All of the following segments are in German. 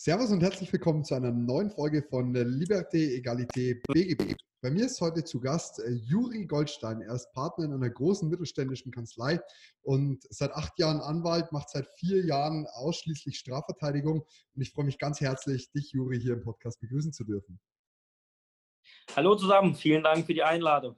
Servus und herzlich willkommen zu einer neuen Folge von Liberté, Egalité, BGB. Bei mir ist heute zu Gast äh, Juri Goldstein. Er ist Partner in einer großen mittelständischen Kanzlei und seit acht Jahren Anwalt, macht seit vier Jahren ausschließlich Strafverteidigung. Und ich freue mich ganz herzlich, dich, Juri, hier im Podcast begrüßen zu dürfen. Hallo zusammen, vielen Dank für die Einladung.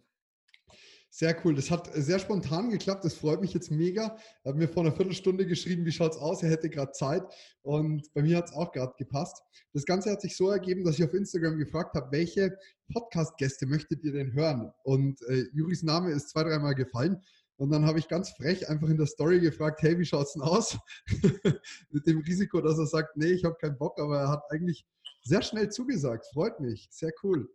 Sehr cool. Das hat sehr spontan geklappt. Das freut mich jetzt mega. Er hat mir vor einer Viertelstunde geschrieben, wie schaut es aus? Er hätte gerade Zeit. Und bei mir hat es auch gerade gepasst. Das Ganze hat sich so ergeben, dass ich auf Instagram gefragt habe, welche Podcast-Gäste möchtet ihr denn hören? Und äh, Juris Name ist zwei, dreimal gefallen. Und dann habe ich ganz frech einfach in der Story gefragt, hey, wie schaut es denn aus? Mit dem Risiko, dass er sagt, nee, ich habe keinen Bock, aber er hat eigentlich sehr schnell zugesagt. Freut mich. Sehr cool.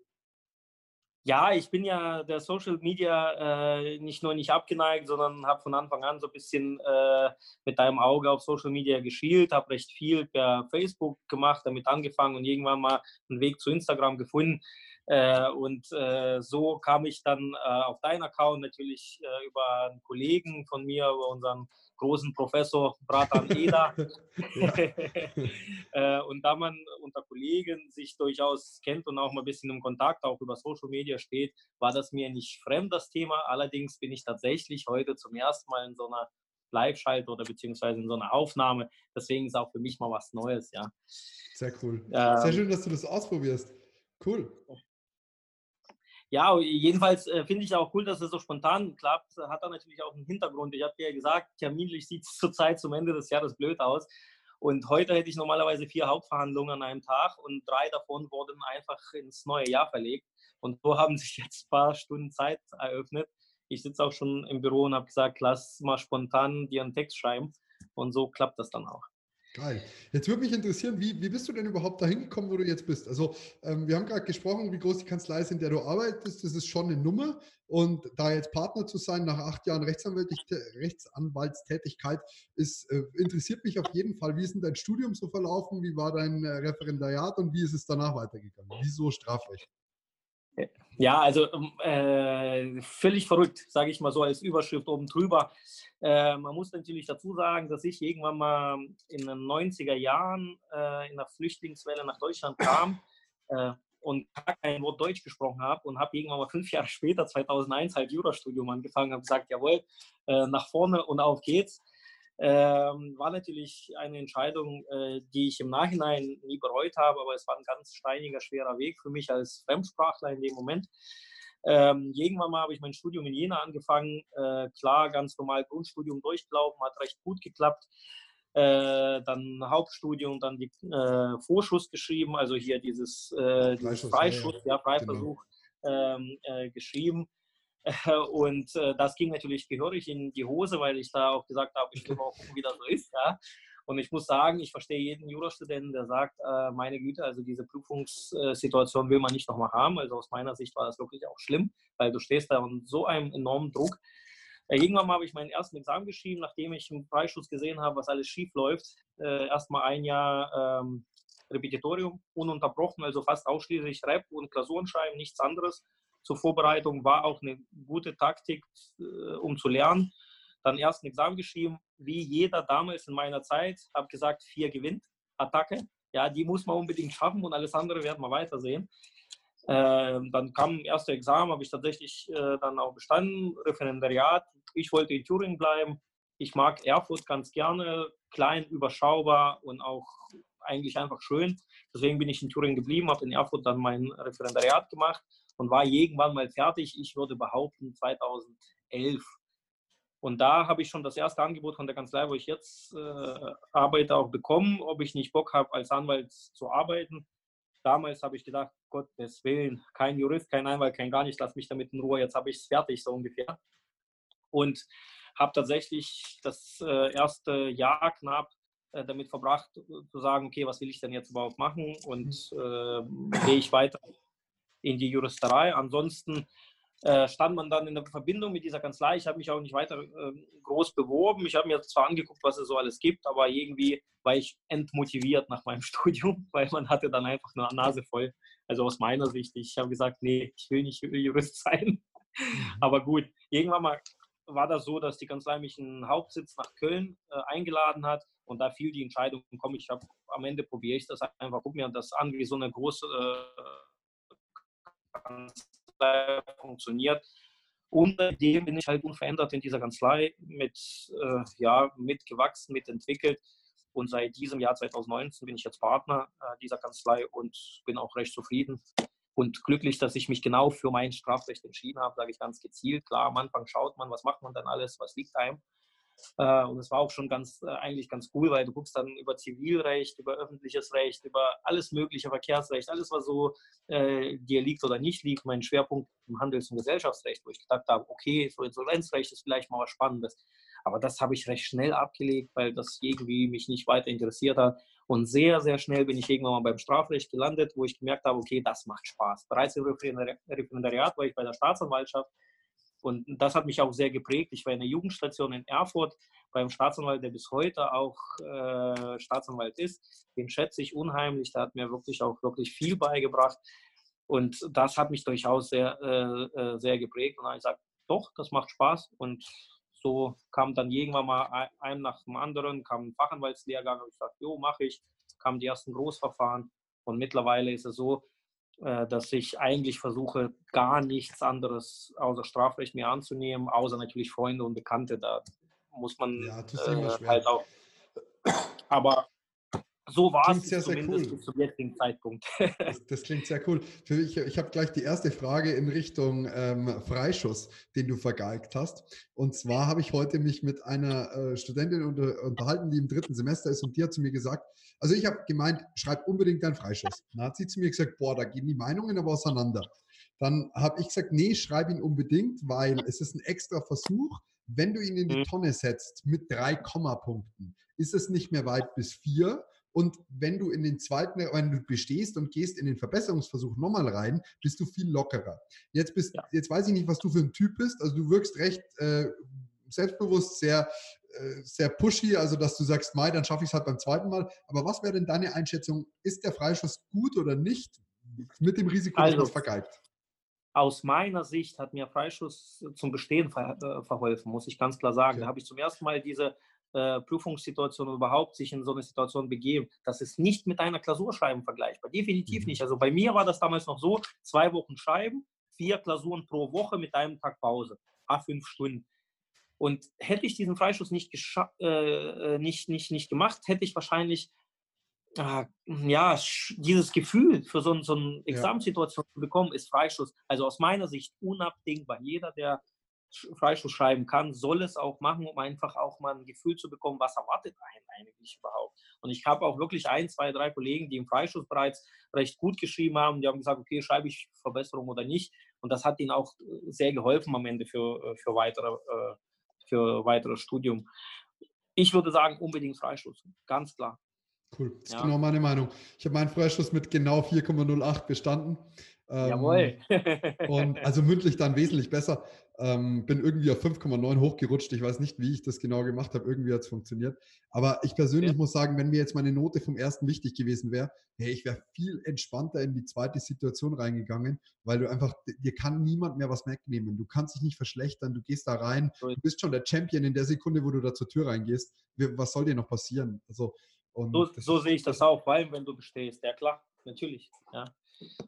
Ja, ich bin ja der Social Media äh, nicht nur nicht abgeneigt, sondern habe von Anfang an so ein bisschen äh, mit deinem Auge auf Social Media geschielt, habe recht viel per Facebook gemacht, damit angefangen und irgendwann mal einen Weg zu Instagram gefunden. Äh, und äh, so kam ich dann äh, auf deinen Account natürlich äh, über einen Kollegen von mir, über unseren großen Professor Bratan Eda. äh, und da man unter Kollegen sich durchaus kennt und auch mal ein bisschen im Kontakt auch über Social Media steht, war das mir nicht fremd, das Thema. Allerdings bin ich tatsächlich heute zum ersten Mal in so einer Live-Schalte oder beziehungsweise in so einer Aufnahme. Deswegen ist auch für mich mal was Neues, ja. Sehr cool. Ähm, Sehr schön, dass du das ausprobierst. Cool ja, jedenfalls äh, finde ich auch cool, dass es so spontan klappt. Hat da natürlich auch einen Hintergrund. Ich habe dir ja gesagt, terminlich sieht es zurzeit zum Ende des Jahres blöd aus. Und heute hätte ich normalerweise vier Hauptverhandlungen an einem Tag und drei davon wurden einfach ins neue Jahr verlegt. Und so haben sich jetzt ein paar Stunden Zeit eröffnet. Ich sitze auch schon im Büro und habe gesagt, lass mal spontan dir einen Text schreiben. Und so klappt das dann auch. Geil. Jetzt würde mich interessieren, wie, wie bist du denn überhaupt dahin gekommen, wo du jetzt bist? Also, ähm, wir haben gerade gesprochen, wie groß die Kanzlei ist, in der du arbeitest. Das ist schon eine Nummer. Und da jetzt Partner zu sein nach acht Jahren Rechtsanwaltstätigkeit ist, äh, interessiert mich auf jeden Fall. Wie ist denn dein Studium so verlaufen? Wie war dein äh, Referendariat und wie ist es danach weitergegangen? Wieso Strafrecht? Ja, also ähm, äh, völlig verrückt, sage ich mal so als Überschrift oben drüber. Äh, man muss natürlich dazu sagen, dass ich irgendwann mal in den 90er Jahren äh, in der Flüchtlingswelle nach Deutschland kam äh, und kein Wort Deutsch gesprochen habe und habe irgendwann mal fünf Jahre später, 2001, halt Jurastudium angefangen, habe gesagt, jawohl, äh, nach vorne und auf geht's. Ähm, war natürlich eine Entscheidung, äh, die ich im Nachhinein nie bereut habe, aber es war ein ganz steiniger, schwerer Weg für mich als Fremdsprachler in dem Moment. Ähm, irgendwann mal habe ich mein Studium in Jena angefangen. Äh, klar, ganz normal Grundstudium durchgelaufen, hat recht gut geklappt. Äh, dann Hauptstudium, dann die äh, Vorschuss geschrieben, also hier dieses, äh, dieses Freischuss, ja, ja, Freiversuch genau. ähm, äh, geschrieben. Und äh, das ging natürlich gehörig in die Hose, weil ich da auch gesagt habe, ich will mal gucken, wie das so ist. Ja. Und ich muss sagen, ich verstehe jeden Jurastudenten, der sagt, äh, meine Güte, also diese Prüfungssituation will man nicht nochmal haben. Also aus meiner Sicht war das wirklich auch schlimm, weil du stehst da unter so einem enormen Druck. Äh, irgendwann habe ich meinen ersten Examen geschrieben, nachdem ich im Freischuss gesehen habe, was alles schief läuft. Erstmal ein Jahr ähm, Repetitorium, ununterbrochen, also fast ausschließlich Rap und Klausuren schreiben, nichts anderes zur Vorbereitung war auch eine gute Taktik, äh, um zu lernen. Dann erst ein Examen geschrieben, wie jeder damals in meiner Zeit, habe gesagt, vier gewinnt, Attacke. Ja, die muss man unbedingt schaffen und alles andere werden wir weitersehen. Äh, dann kam das erste Examen, habe ich tatsächlich äh, dann auch bestanden, Referendariat. Ich wollte in Thüringen bleiben. Ich mag Erfurt ganz gerne, klein, überschaubar und auch eigentlich einfach schön. Deswegen bin ich in Thüringen geblieben, habe in Erfurt dann mein Referendariat gemacht und war irgendwann mal fertig. Ich würde behaupten 2011. Und da habe ich schon das erste Angebot von der Kanzlei, wo ich jetzt äh, arbeite, auch bekommen, ob ich nicht Bock habe, als Anwalt zu arbeiten. Damals habe ich gedacht, Gottes Willen, kein Jurist, kein Anwalt, kein gar nicht, lass mich damit in Ruhe, jetzt habe ich es fertig, so ungefähr. Und habe tatsächlich das äh, erste Jahr knapp äh, damit verbracht, zu sagen, okay, was will ich denn jetzt überhaupt machen und mhm. äh, gehe ich weiter in die Juristerei. Ansonsten äh, stand man dann in der Verbindung mit dieser Kanzlei. Ich habe mich auch nicht weiter äh, groß beworben. Ich habe mir zwar angeguckt, was es so alles gibt, aber irgendwie war ich entmotiviert nach meinem Studium, weil man hatte dann einfach eine Nase voll. Also aus meiner Sicht, ich habe gesagt, nee, ich will nicht Jurist sein. Mhm. Aber gut, irgendwann mal war das so, dass die Kanzlei mich in den Hauptsitz nach Köln äh, eingeladen hat und da fiel die Entscheidung, komm, ich habe am Ende probiere ich das einfach, guck mir das an, wie so eine große äh, Kanzlei funktioniert. Und seitdem bin ich halt unverändert in dieser Kanzlei mit, äh, ja, mitgewachsen, mitentwickelt. Und seit diesem Jahr 2019 bin ich jetzt Partner äh, dieser Kanzlei und bin auch recht zufrieden und glücklich, dass ich mich genau für mein Strafrecht entschieden habe, sage ich ganz gezielt. Klar, am Anfang schaut man, was macht man dann alles, was liegt einem. Äh, und es war auch schon ganz, äh, eigentlich ganz cool, weil du guckst dann über Zivilrecht, über öffentliches Recht, über alles mögliche Verkehrsrecht, alles, was so äh, dir liegt oder nicht liegt. Mein Schwerpunkt im Handels- und Gesellschaftsrecht, wo ich gedacht habe, okay, so Insolvenzrecht ist vielleicht mal was Spannendes. Aber das habe ich recht schnell abgelegt, weil das irgendwie mich nicht weiter interessiert hat. Und sehr, sehr schnell bin ich irgendwann mal beim Strafrecht gelandet, wo ich gemerkt habe, okay, das macht Spaß. Bereits im Referendariat war ich bei der Staatsanwaltschaft und das hat mich auch sehr geprägt. Ich war in der Jugendstation in Erfurt beim Staatsanwalt, der bis heute auch äh, Staatsanwalt ist. Den schätze ich unheimlich. Der hat mir wirklich auch wirklich viel beigebracht. Und das hat mich durchaus sehr, äh, äh sehr geprägt. Und dann habe ich gesagt, doch, das macht Spaß. Und so kam dann irgendwann mal ein nach dem anderen, kam ein Fachanwaltslehrgang und ich sagte, jo, mache ich, kamen die ersten Großverfahren und mittlerweile ist es so, dass ich eigentlich versuche, gar nichts anderes außer Strafrecht mir anzunehmen, außer natürlich Freunde und Bekannte. Da muss man ja, äh, halt auch. Aber so war es sehr, sehr cool. zum jetzigen Zeitpunkt. das, das, klingt sehr cool. Ich, ich habe gleich die erste Frage in Richtung ähm, Freischuss, den du vergeigt hast. Und zwar habe ich heute mich mit einer äh, Studentin unter, unterhalten, die im dritten Semester ist und die hat zu mir gesagt, also ich habe gemeint, schreib unbedingt deinen Freischuss. Dann hat sie zu mir gesagt, boah, da gehen die Meinungen aber auseinander. Dann habe ich gesagt, nee, schreib ihn unbedingt, weil es ist ein extra Versuch. Wenn du ihn in die mhm. Tonne setzt mit drei Kommapunkten, ist es nicht mehr weit bis vier, und wenn du in den zweiten, wenn du bestehst und gehst in den Verbesserungsversuch nochmal rein, bist du viel lockerer. Jetzt, bist, ja. jetzt weiß ich nicht, was du für ein Typ bist. Also du wirkst recht äh, selbstbewusst, sehr, äh, sehr pushy, also dass du sagst, Mai, dann schaffe ich es halt beim zweiten Mal. Aber was wäre denn deine Einschätzung? Ist der Freischuss gut oder nicht? Mit dem Risiko, also, dass man vergeigt. Aus meiner Sicht hat mir Freischuss zum Bestehen ver äh, verholfen, muss ich ganz klar sagen. Okay. Da habe ich zum ersten Mal diese äh, Prüfungssituation überhaupt sich in so eine Situation begeben. Das ist nicht mit einer Klausurschreiben vergleichbar. Definitiv mhm. nicht. Also bei mir war das damals noch so, zwei Wochen Schreiben, vier Klausuren pro Woche mit einem Tag Pause, a fünf Stunden. Und hätte ich diesen Freischuss nicht, äh, äh, nicht, nicht, nicht gemacht, hätte ich wahrscheinlich äh, ja, dieses Gefühl für so, so eine Examenssituation ja. zu bekommen, ist Freischuss. Also aus meiner Sicht unabdingbar. Jeder, der Freischuss schreiben kann, soll es auch machen, um einfach auch mal ein Gefühl zu bekommen, was erwartet einen eigentlich überhaupt. Und ich habe auch wirklich ein, zwei, drei Kollegen, die im Freischuss bereits recht gut geschrieben haben, die haben gesagt, okay, schreibe ich Verbesserung oder nicht. Und das hat ihnen auch äh, sehr geholfen am Ende für, äh, für, weitere, äh, für weiteres Studium. Ich würde sagen, unbedingt Freischuss, ganz klar. Cool, das ist ja. genau meine Meinung. Ich habe meinen Freischuss mit genau 4,08 bestanden. Ähm, Jawohl. und also mündlich dann wesentlich besser. Ähm, bin irgendwie auf 5,9 hochgerutscht. Ich weiß nicht, wie ich das genau gemacht habe. Irgendwie hat es funktioniert. Aber ich persönlich ja. muss sagen, wenn mir jetzt meine Note vom ersten wichtig gewesen wäre, hey, ich wäre viel entspannter in die zweite Situation reingegangen, weil du einfach, dir kann niemand mehr was wegnehmen. Du kannst dich nicht verschlechtern. Du gehst da rein. Du bist schon der Champion in der Sekunde, wo du da zur Tür reingehst. Was soll dir noch passieren? Also, so, so sehe ich das auch, vor allem wenn du bestehst. Ja, klar, natürlich. Ja.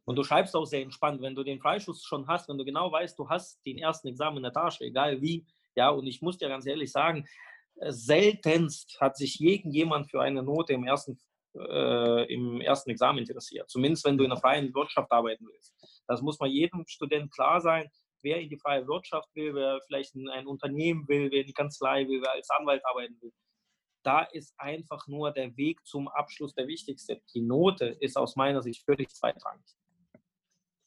Und du schreibst auch sehr entspannt, wenn du den Freischuss schon hast, wenn du genau weißt, du hast den ersten Examen in der Tasche, egal wie. Ja, und ich muss dir ganz ehrlich sagen, äh, seltenst hat sich irgendjemand für eine Note im ersten, äh, im ersten Examen interessiert. Zumindest wenn du in der freien Wirtschaft arbeiten willst. Das muss man jedem Student klar sein. Wer in die freie Wirtschaft will, wer vielleicht in ein Unternehmen will, wer in die Kanzlei will, wer als Anwalt arbeiten will, da ist einfach nur der Weg zum Abschluss der wichtigste. Die Note ist aus meiner Sicht völlig zweitrangig.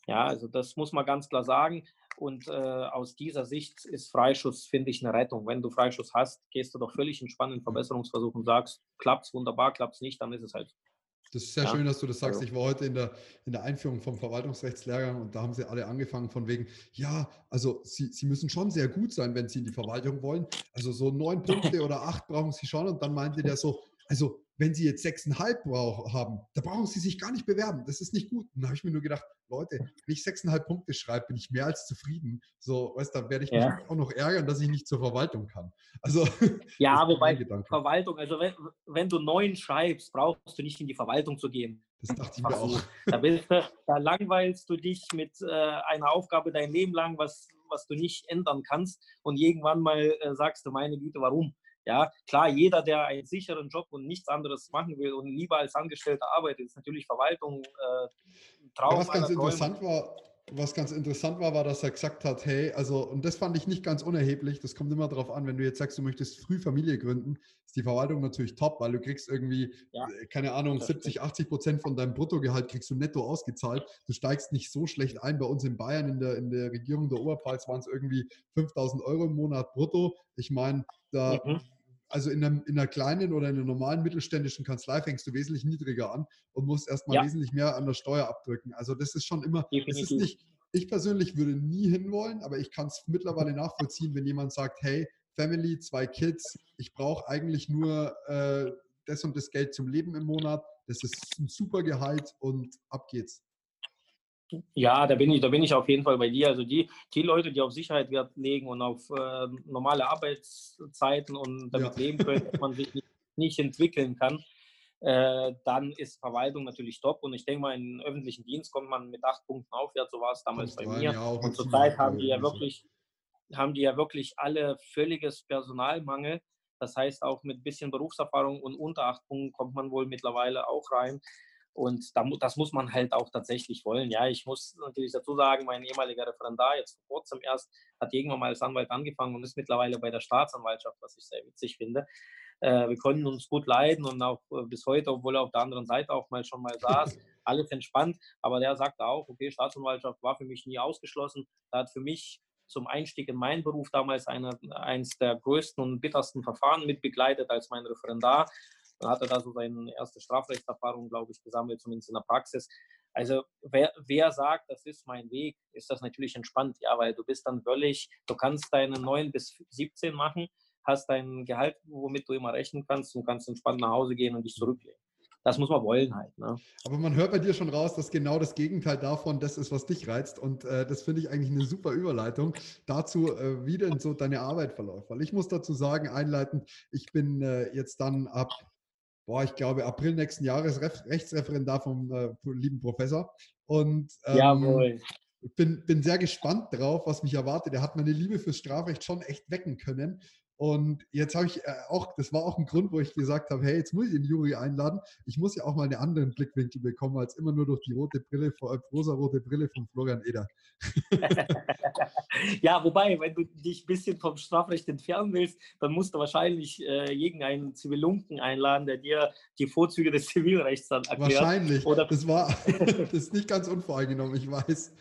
Ja, also das muss man ganz klar sagen. Und äh, aus dieser Sicht ist Freischuss, finde ich, eine Rettung. Wenn du Freischuss hast, gehst du doch völlig entspannt in Verbesserungsversuch und sagst, klappt es wunderbar, klappt es nicht, dann ist es halt das ist sehr ja. schön, dass du das sagst. Ich war heute in der, in der Einführung vom Verwaltungsrechtslehrgang und da haben sie alle angefangen von wegen, ja, also sie, sie müssen schon sehr gut sein, wenn sie in die Verwaltung wollen. Also so neun Punkte oder acht brauchen sie schon. Und dann meinte der so, also wenn Sie jetzt sechseinhalb haben, da brauchen Sie sich gar nicht bewerben. Das ist nicht gut. Und da habe ich mir nur gedacht, Leute, wenn ich sechseinhalb Punkte schreibe, bin ich mehr als zufrieden. So, weißt du, da werde ich mich ja. auch noch ärgern, dass ich nicht zur Verwaltung kann. Also, ja, wobei Verwaltung, also wenn, wenn du neun schreibst, brauchst du nicht in die Verwaltung zu gehen. Das dachte ich mir auch. Da, bist du, da langweilst du dich mit äh, einer Aufgabe dein Leben lang, was, was du nicht ändern kannst. Und irgendwann mal äh, sagst du, meine Güte, warum? Ja, klar, jeder, der einen sicheren Job und nichts anderes machen will und lieber als Angestellter arbeitet, ist natürlich Verwaltung äh, Traum. was ganz interessant war, was ganz interessant war, war, dass er gesagt hat, hey, also, und das fand ich nicht ganz unerheblich, das kommt immer darauf an, wenn du jetzt sagst, du möchtest früh Familie gründen, ist die Verwaltung natürlich top, weil du kriegst irgendwie, ja, äh, keine Ahnung, 70, 80 Prozent von deinem Bruttogehalt kriegst du netto ausgezahlt. Du steigst nicht so schlecht ein. Bei uns in Bayern, in der, in der Regierung der Oberpfalz waren es irgendwie 5000 Euro im Monat brutto. Ich meine, da mhm also in einer, in einer, kleinen oder in einer normalen mittelständischen Kanzlei fängst du wesentlich niedriger an und musst erstmal ja. wesentlich mehr an der Steuer abdrücken. Also das ist schon immer, das ist nicht, ich persönlich würde nie hinwollen, aber ich kann es mittlerweile nachvollziehen, wenn jemand sagt, hey, Family, zwei Kids, ich brauche eigentlich nur äh, das und das Geld zum Leben im Monat, das ist ein super Gehalt und ab geht's. Ja, da bin ich, da bin ich auf jeden Fall bei dir. Also die, die Leute, die auf Sicherheit Wert legen und auf äh, normale Arbeitszeiten und damit ja. leben können, dass man sich nicht, nicht entwickeln kann, äh, dann ist Verwaltung natürlich top. Und ich denke mal, in öffentlichen Dienst kommt man mit acht Punkten aufwärts. So war es damals bei mir. Ja, und zurzeit haben die ja wirklich, haben die ja wirklich alle völliges Personalmangel. Das heißt, auch mit ein bisschen Berufserfahrung und unter acht Punkten kommt man wohl mittlerweile auch rein. Und das muss man halt auch tatsächlich wollen. Ja, ich muss natürlich dazu sagen, mein ehemaliger Referendar, jetzt vor kurzem erst, hat irgendwann mal als Anwalt angefangen und ist mittlerweile bei der Staatsanwaltschaft, was ich sehr witzig finde. Äh, wir konnten uns gut leiden und auch äh, bis heute, obwohl er auf der anderen Seite auch mal schon mal saß, alles entspannt. Aber der sagte auch, okay, Staatsanwaltschaft war für mich nie ausgeschlossen. Da hat für mich zum Einstieg in meinen Beruf damals eine, eines der größten und bittersten Verfahren mitbegleitet als mein Referendar. Dann hat er da so seine erste Strafrechtserfahrung, glaube ich, gesammelt, zumindest in der Praxis. Also wer, wer sagt, das ist mein Weg, ist das natürlich entspannt, ja, weil du bist dann völlig, du kannst deine 9 bis 17 machen, hast dein Gehalt, womit du immer rechnen kannst und kannst entspannt nach Hause gehen und dich zurücklegen. Das muss man wollen halt. Ne? Aber man hört bei dir schon raus, dass genau das Gegenteil davon das ist, was dich reizt. Und äh, das finde ich eigentlich eine super Überleitung dazu, äh, wie denn so deine Arbeit verläuft. Weil ich muss dazu sagen, einleitend, ich bin äh, jetzt dann ab boah, ich glaube, April nächsten Jahres Ref Rechtsreferendar vom äh, lieben Professor. Und ähm, bin, bin sehr gespannt drauf, was mich erwartet. Er hat meine Liebe fürs Strafrecht schon echt wecken können. Und jetzt habe ich äh, auch, das war auch ein Grund, wo ich gesagt habe, hey, jetzt muss ich den Juri einladen. Ich muss ja auch mal einen anderen Blickwinkel bekommen, als immer nur durch die rote Brille, äh, rosa-rote Brille von Florian Eder. ja, wobei, wenn du dich ein bisschen vom Strafrecht entfernen willst, dann musst du wahrscheinlich äh, irgendeinen Zivilunken einladen, der dir die Vorzüge des Zivilrechts dann erklärt. Wahrscheinlich. Oder das war, das ist nicht ganz unvoreingenommen, ich weiß.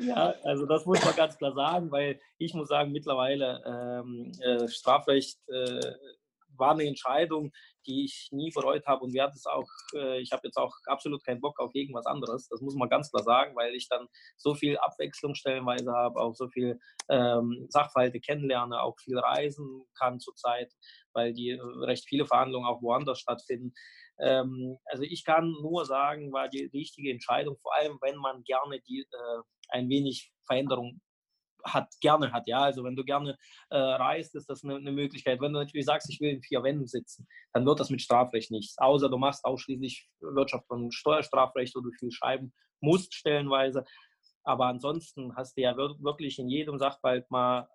ja, also das muss man ganz klar sagen, weil ich muss sagen, mittlerweile ähm, äh, Strafrecht äh, war eine Entscheidung, die ich nie bereut habe und werde es auch, äh, ich habe jetzt auch absolut keinen Bock auf irgendwas anderes. Das muss man ganz klar sagen, weil ich dann so viel Abwechslung stellenweise habe, auch so viel ähm, Sachverhalte kennenlerne, auch viel reisen kann zurzeit, weil die äh, recht viele Verhandlungen auch woanders stattfinden. Ähm, also ich kann nur sagen, war die richtige Entscheidung, vor allem wenn man gerne die äh, ein wenig Veränderung hat, gerne hat. Ja, also wenn du gerne äh, reist, ist das eine, eine, Möglichkeit. Wenn du natürlich sagst, ich will in vier Wänden sitzen, dann wird das mit Strafrecht nichts. Außer du machst ausschließlich Wirtschaft und Steuerstrafrecht, du viel schreiben musst stellenweise. Aber ansonsten hast du ja wirklich in jedem Sachverhalt mal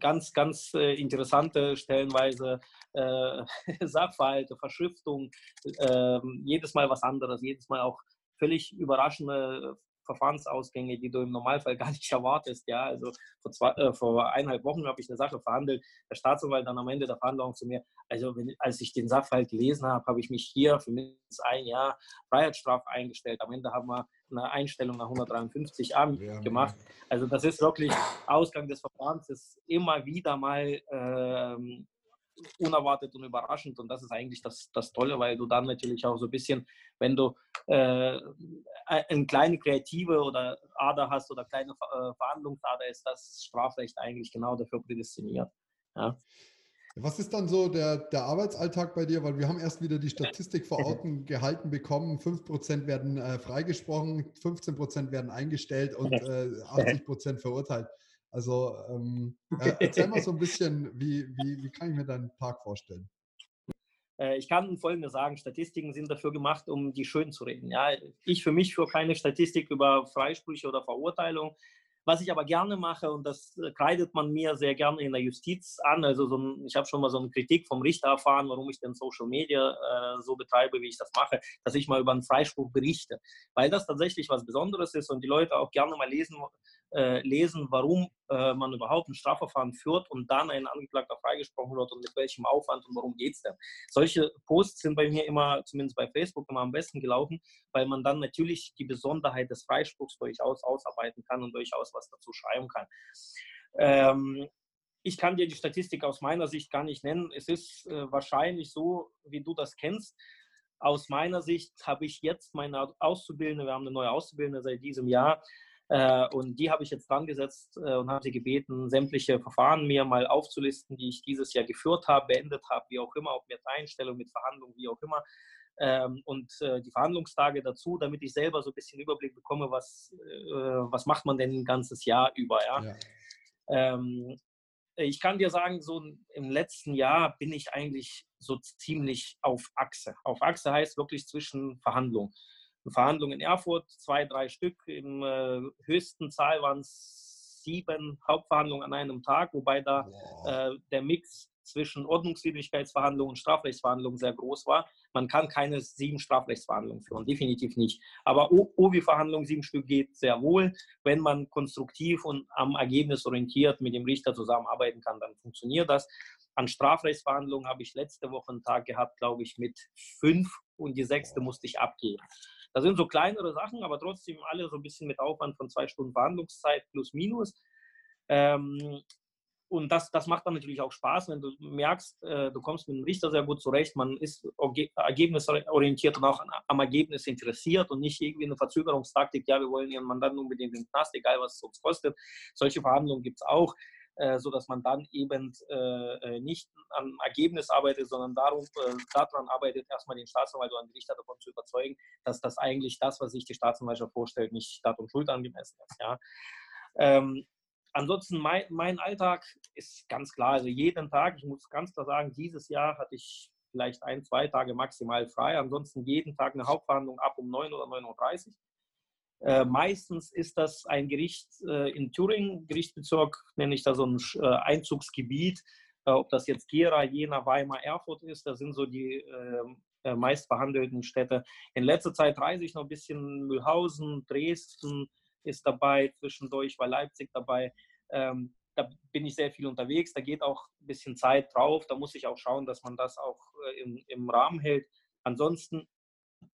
ganz, ganz äh, interessante stellenweise äh, Sachverhalte, Verschriftung, äh, jedes Mal was anderes, jedes Mal auch völlig überraschende Verfahrensausgänge, die du im Normalfall gar nicht erwartest. Ja, also vor, zwei, äh, vor eineinhalb Wochen habe ich eine Sache verhandelt. Der Staatsanwalt dann am Ende der Verhandlung zu mir, also wenn, als ich den Sachverhalt gelesen habe, habe ich mich hier für mindestens ein Jahr Freiheitsstrafe eingestellt. Am Ende haben wir eine Einstellung nach 153 a ja, gemacht. Also das ist wirklich Ausgang des Verfahrens, ist immer wieder mal ähm, unerwartet und überraschend. Und das ist eigentlich das, das Tolle, weil du dann natürlich auch so ein bisschen, wenn du äh, eine kleine kreative oder Ader hast oder kleine äh, Verhandlungsader, ist das Strafrecht eigentlich genau dafür prädestiniert. Ja. Was ist dann so der, der Arbeitsalltag bei dir? Weil wir haben erst wieder die Statistik vor Augen gehalten bekommen. 5% werden äh, freigesprochen, 15% werden eingestellt und äh, 80% verurteilt. Also ähm, äh, erzähl mal so ein bisschen, wie, wie, wie kann ich mir deinen Tag vorstellen? Äh, ich kann Folgendes sagen, Statistiken sind dafür gemacht, um die schön zu reden. Ja, ich für mich für keine Statistik über Freisprüche oder Verurteilung. Was ich aber gerne mache, und das äh, kreidet man mir sehr gerne in der Justiz an, also so ein, ich habe schon mal so eine Kritik vom Richter erfahren, warum ich denn Social Media äh, so betreibe, wie ich das mache, dass ich mal über einen Freispruch berichte, weil das tatsächlich was Besonderes ist und die Leute auch gerne mal lesen äh, lesen, warum äh, man überhaupt ein Strafverfahren führt und dann ein Angeklagter freigesprochen wird und mit welchem Aufwand und worum geht es denn. Solche Posts sind bei mir immer, zumindest bei Facebook, immer am besten gelaufen, weil man dann natürlich die Besonderheit des Freispruchs durchaus ausarbeiten kann und durchaus was dazu schreiben kann. Ähm, ich kann dir die Statistik aus meiner Sicht gar nicht nennen. Es ist äh, wahrscheinlich so, wie du das kennst. Aus meiner Sicht habe ich jetzt meine Auszubildende, wir haben eine neue Auszubildende seit diesem Jahr, und die habe ich jetzt dran gesetzt äh, und habe sie gebeten, sämtliche Verfahren mir mal aufzulisten, die ich dieses Jahr geführt habe, beendet habe, wie auch immer, ob mit Einstellung, mit Verhandlungen, wie auch immer. Ähm, und äh, die Verhandlungstage dazu, damit ich selber so ein bisschen Überblick bekomme, was, was macht man denn ein ganzes Jahr über. Ja? ja. Ähm, ich kann dir sagen, so im letzten Jahr bin ich eigentlich so ziemlich auf Achse. Auf Achse heißt wirklich zwischen Verhandlungen. Verhandlungen in Erfurt, zwei, drei Stück. Im äh, höchsten Zahl waren es sieben Hauptverhandlungen an einem Tag, wobei da äh, der Mix zwischen Ordnungswidrigkeitsverhandlungen und Strafrechtsverhandlungen sehr groß war. Man kann keine sieben Strafrechtsverhandlungen führen, definitiv nicht. Aber OVI-Verhandlungen, sieben Stück geht sehr wohl. Wenn man konstruktiv und am Ergebnis orientiert mit dem Richter zusammenarbeiten kann, dann funktioniert das. An Strafrechtsverhandlungen habe ich letzte Woche einen Tag gehabt, glaube ich, mit fünf und die sechste musste ich abgeben. Das sind so kleinere Sachen, aber trotzdem alle so ein bisschen mit Aufwand von zwei Stunden Verhandlungszeit plus minus. Ähm, und das, das macht dann natürlich auch Spaß, wenn du merkst, äh, du kommst mit dem Richter sehr gut zurecht, man ist ergebnisorientiert und auch am Ergebnis interessiert und nicht irgendwie eine Verzögerungstaktik, ja, wir wollen ihren Mandanten unbedingt in den Knast, egal was es uns kostet. Solche Verhandlungen gibt es auch äh, so dass man dann eben äh, äh, nicht am Ergebnis arbeitet, sondern darum, äh, daran arbeitet, erstmal den Staatsanwalt oder den Richter davon zu überzeugen, dass das eigentlich das, was sich die Staatsanwaltschaft vorstellt, nicht Staat und Schuld angemessen ist. Ja. Ähm, ansonsten mein, mein Alltag ist ganz klar, also jeden Tag, ich muss ganz klar sagen, dieses Jahr hatte ich vielleicht ein, zwei Tage maximal frei, ansonsten jeden Tag eine Hauptverhandlung ab um 9 oder 9.30 Uhr. Äh, meistens ist das ein Gericht äh, in Thüringen, Gerichtsbezirk, nenne ich da so ein äh, Einzugsgebiet. Äh, ob das jetzt Gera, Jena, Weimar, Erfurt ist, das sind so die ähm, äh, meist behandelten Städte. In letzter Zeit reise ich noch ein bisschen Mühlhausen, Dresden ist dabei, zwischendurch war Leipzig dabei. Ähm, da bin ich sehr viel unterwegs, da geht auch ein bisschen Zeit drauf. Da muss ich auch schauen, dass man das auch im, im Rahmen hält. Ansonsten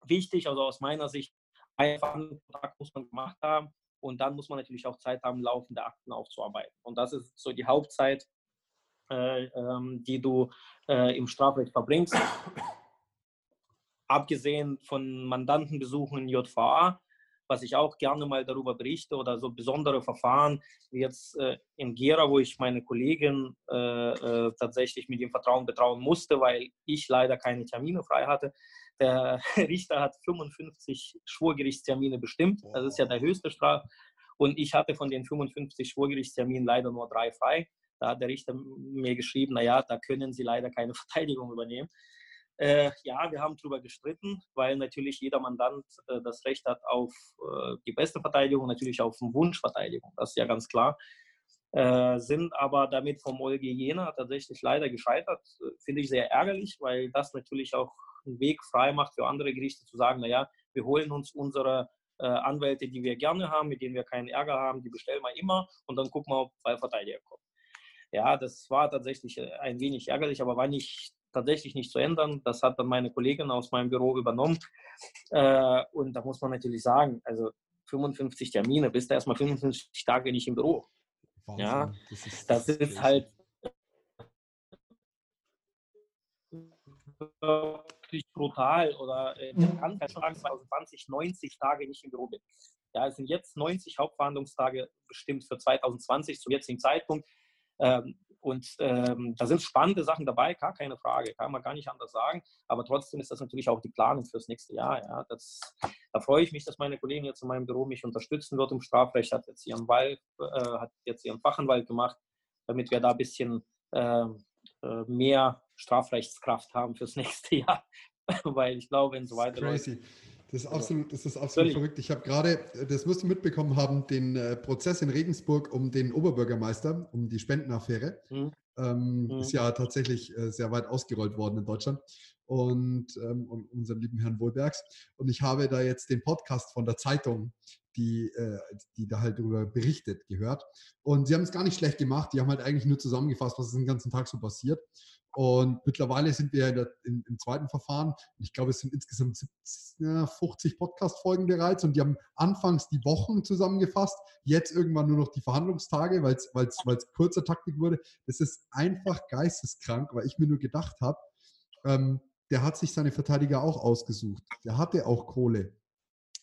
wichtig, also aus meiner Sicht, einfach einen Vertrag muss man gemacht haben und dann muss man natürlich auch Zeit haben, laufende Akten aufzuarbeiten. Und das ist so die Hauptzeit, äh, ähm, die du äh, im Strafrecht verbringst. Abgesehen von Mandantenbesuchen in JVA, was ich auch gerne mal darüber berichte, oder so besondere Verfahren, wie jetzt äh, in Gera, wo ich meine Kollegin äh, äh, tatsächlich mit dem Vertrauen betrauen musste, weil ich leider keine Termine frei hatte. Der Richter hat 55 Schwurgerichtstermine bestimmt. Das ist ja der höchste Straf. Und ich hatte von den 55 Schwurgerichtsterminen leider nur drei frei. Da hat der Richter mir geschrieben, naja, da können Sie leider keine Verteidigung übernehmen. Äh, ja, wir haben darüber gestritten, weil natürlich jeder Mandant äh, das Recht hat auf äh, die beste Verteidigung, natürlich auf Wunschverteidigung. Das ist ja ganz klar. Äh, sind aber damit vom OLG Jena tatsächlich leider gescheitert. Finde ich sehr ärgerlich, weil das natürlich auch einen Weg frei macht für andere Gerichte zu sagen, naja, wir holen uns unsere äh, Anwälte, die wir gerne haben, mit denen wir keinen Ärger haben, die bestellen wir immer und dann gucken wir, ob zwei Verteidiger kommen. Ja, das war tatsächlich äh, ein wenig ärgerlich, aber war nicht tatsächlich nicht zu ändern. Das hat dann meine Kollegin aus meinem Büro übernommen. Äh, und da muss man natürlich sagen, also 55 Termine, bist du erstmal 55 Tage nicht im Büro. Wahnsinn. Ja, das ist, das ist halt wirklich brutal oder äh, kann schon sagen, 2020 90 Tage nicht im Büro bin. Ja, es sind jetzt 90 Hauptverhandlungstage bestimmt für 2020 zum jetzigen Zeitpunkt. Ähm, und ähm, da sind spannende Sachen dabei, gar keine Frage, kann man gar nicht anders sagen. Aber trotzdem ist das natürlich auch die Planung fürs nächste Jahr. Ja. Das, da freue ich mich, dass meine Kollegin jetzt in meinem Büro mich unterstützen wird im Strafrecht, hat jetzt ihren Wald, äh, hat jetzt ihren Fachanwalt gemacht, damit wir da ein bisschen äh, äh mehr Strafrechtskraft haben fürs nächste Jahr. Weil ich glaube, wenn so weiter Crazy. Das ist absolut, das ist absolut verrückt. Ich habe gerade, das wirst du mitbekommen haben, den äh, Prozess in Regensburg um den Oberbürgermeister, um die Spendenaffäre. Mhm. Ähm, mhm. Ist ja tatsächlich äh, sehr weit ausgerollt worden in Deutschland und ähm, um unseren lieben Herrn Wohlbergs. Und ich habe da jetzt den Podcast von der Zeitung, die, äh, die da halt darüber berichtet, gehört. Und sie haben es gar nicht schlecht gemacht. Die haben halt eigentlich nur zusammengefasst, was den ganzen Tag so passiert. Und mittlerweile sind wir in der, in, im zweiten Verfahren. Ich glaube, es sind insgesamt 70, 50 Podcast-Folgen bereits. Und die haben anfangs die Wochen zusammengefasst, jetzt irgendwann nur noch die Verhandlungstage, weil es kurzer Taktik wurde. Das ist einfach geisteskrank, weil ich mir nur gedacht habe, ähm, der hat sich seine Verteidiger auch ausgesucht. Der hatte auch Kohle.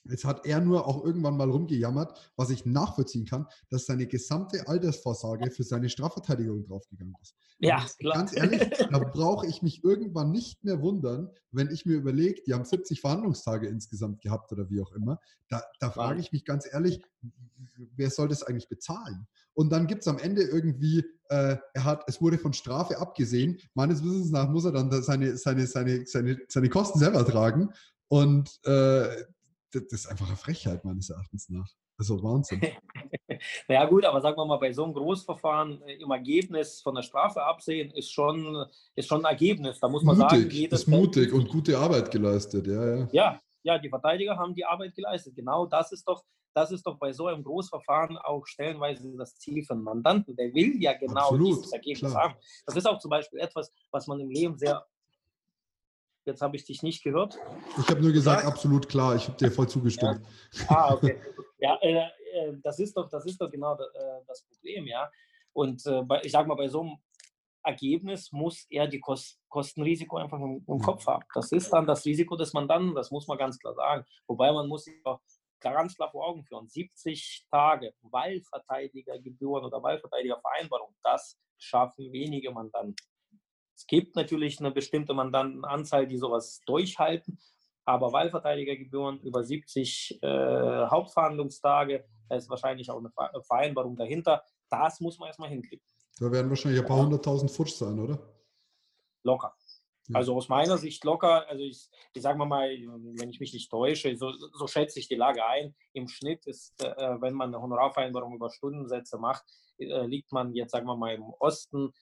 Jetzt hat er nur auch irgendwann mal rumgejammert, was ich nachvollziehen kann, dass seine gesamte Altersvorsorge für seine Strafverteidigung draufgegangen ist. Ja, klar. Ganz ehrlich, da brauche ich mich irgendwann nicht mehr wundern, wenn ich mir überlege, die haben 70 Verhandlungstage insgesamt gehabt oder wie auch immer. Da, da frage ich mich ganz ehrlich, wer soll das eigentlich bezahlen? Und dann gibt es am Ende irgendwie, äh, er hat, es wurde von Strafe abgesehen. Meines Wissens nach muss er dann seine, seine, seine, seine, seine Kosten selber tragen. Und äh, das ist einfach eine Frechheit meines Erachtens nach. Also Wahnsinn. naja gut, aber sagen wir mal, bei so einem Großverfahren äh, im Ergebnis von der Strafe absehen, ist schon, ist schon ein Ergebnis. Da muss man mutig, sagen, jedes ist mutig und gute Arbeit geleistet, ja, ja. Ja, ja, die Verteidiger haben die Arbeit geleistet. Genau das ist doch, das ist doch bei so einem Großverfahren auch stellenweise das Ziel von Mandanten. Der will ja genau Absolut, dieses Ergebnis klar. haben. Das ist auch zum Beispiel etwas, was man im Leben sehr Jetzt habe ich dich nicht gehört. Ich habe nur gesagt, ja. absolut klar. Ich habe dir voll zugestimmt. Ja. Ah, okay. Ja, äh, äh, das, ist doch, das ist doch genau äh, das Problem, ja. Und äh, bei, ich sage mal, bei so einem Ergebnis muss er die Kost Kostenrisiko einfach im, im, Kopf haben. Das ist dann das Risiko des Mandanten, das muss man ganz klar sagen. Wobei man muss sich auch ganz klar vor Augen führen. 70 Tage Wahlverteidigergebühren oder Wahlverteidigervereinbarung, das schaffen wenige Mandanten. Es gibt natürlich eine bestimmte Mandantenanzahl, die sowas durchhalten, aber Wahlverteidigergebühren über 70 äh, Hauptverhandlungstage, da ist wahrscheinlich auch eine Vereinbarung dahinter. Das muss man erstmal hinkriegen. Da werden wahrscheinlich ein paar hunderttausend Futsch sein, oder? Locker. Also aus meiner Sicht locker, also ich, ich sage mal, wenn ich mich nicht täusche, so, so, schätze ich die Lage ein. Im Schnitt ist, äh, wenn man eine Honorarvereinbarung über Stundensätze macht, äh, liegt man jetzt, sagen wir mal, im Osten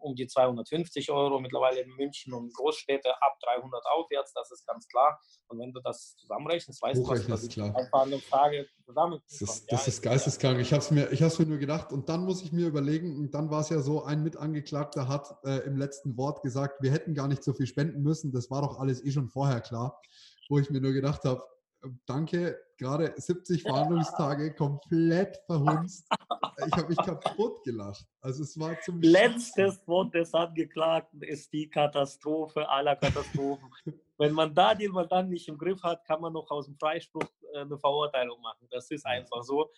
um die 250 Euro, mittlerweile in München und Großstädte ab 300 aufwärts, das ist ganz klar. Und wenn du das zusammenrechnest, weißt du, was das klar. Frage zusammen Das ist, das ja, ist geisteskrank. Ich habe es mir, mir nur gedacht und dann muss ich mir überlegen, und dann war es ja so, ein Mitangeklagter hat äh, im letzten Wort gesagt, wir hätten gar nicht so viel spenden müssen, das war doch alles eh schon vorher klar, wo ich mir nur gedacht habe, danke, gerade 70 Verhandlungstage komplett verhunzt. Ich habe mich kaputt gelacht. Also es war zum Letztes Wort des Angeklagten ist die Katastrophe aller Katastrophen. Wenn man da den Mandanten nicht im Griff hat, kann man noch aus dem Freispruch äh, eine Verurteilung machen. Das ist einfach so.